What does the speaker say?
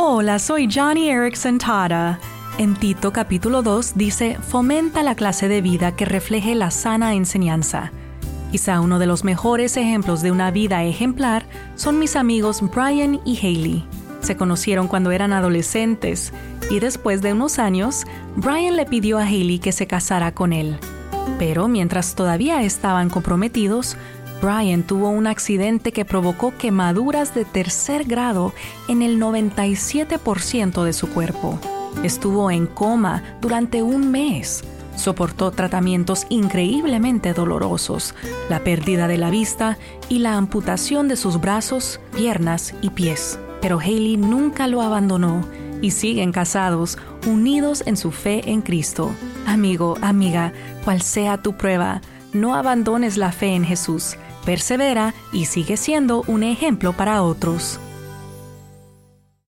Hola, soy Johnny Erickson Tata. En Tito capítulo 2 dice, fomenta la clase de vida que refleje la sana enseñanza. Quizá uno de los mejores ejemplos de una vida ejemplar son mis amigos Brian y Haley. Se conocieron cuando eran adolescentes y después de unos años, Brian le pidió a Haley que se casara con él. Pero mientras todavía estaban comprometidos, Brian tuvo un accidente que provocó quemaduras de tercer grado en el 97% de su cuerpo. Estuvo en coma durante un mes. Soportó tratamientos increíblemente dolorosos, la pérdida de la vista y la amputación de sus brazos, piernas y pies. Pero Haley nunca lo abandonó y siguen casados, unidos en su fe en Cristo. Amigo, amiga, cual sea tu prueba, no abandones la fe en Jesús. Persevera y sigue siendo un ejemplo para otros.